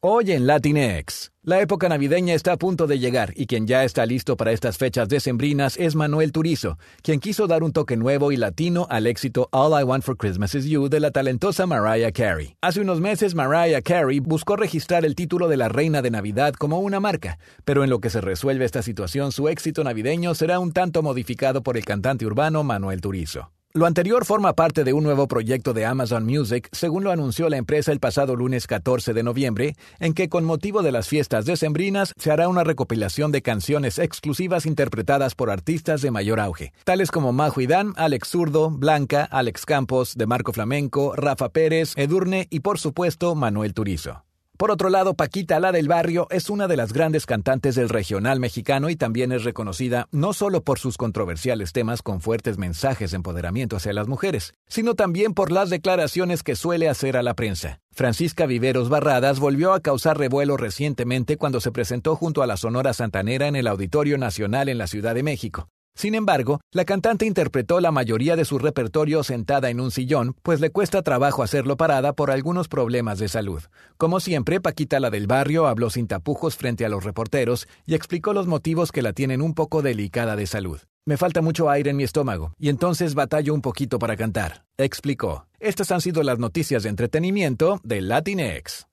Hoy en Latinex. La época navideña está a punto de llegar y quien ya está listo para estas fechas decembrinas es Manuel Turizo, quien quiso dar un toque nuevo y latino al éxito All I Want for Christmas Is You de la talentosa Mariah Carey. Hace unos meses Mariah Carey buscó registrar el título de la Reina de Navidad como una marca, pero en lo que se resuelve esta situación su éxito navideño será un tanto modificado por el cantante urbano Manuel Turizo. Lo anterior forma parte de un nuevo proyecto de Amazon Music, según lo anunció la empresa el pasado lunes 14 de noviembre, en que con motivo de las fiestas decembrinas se hará una recopilación de canciones exclusivas interpretadas por artistas de mayor auge, tales como Majo Dan, Alex Zurdo, Blanca, Alex Campos, De Marco Flamenco, Rafa Pérez, Edurne y por supuesto Manuel Turizo. Por otro lado, Paquita, la del barrio, es una de las grandes cantantes del regional mexicano y también es reconocida no solo por sus controversiales temas con fuertes mensajes de empoderamiento hacia las mujeres, sino también por las declaraciones que suele hacer a la prensa. Francisca Viveros Barradas volvió a causar revuelo recientemente cuando se presentó junto a la Sonora Santanera en el Auditorio Nacional en la Ciudad de México. Sin embargo, la cantante interpretó la mayoría de su repertorio sentada en un sillón, pues le cuesta trabajo hacerlo parada por algunos problemas de salud. Como siempre, Paquita la del barrio habló sin tapujos frente a los reporteros y explicó los motivos que la tienen un poco delicada de salud. Me falta mucho aire en mi estómago, y entonces batallo un poquito para cantar, explicó. Estas han sido las noticias de entretenimiento de Latinx.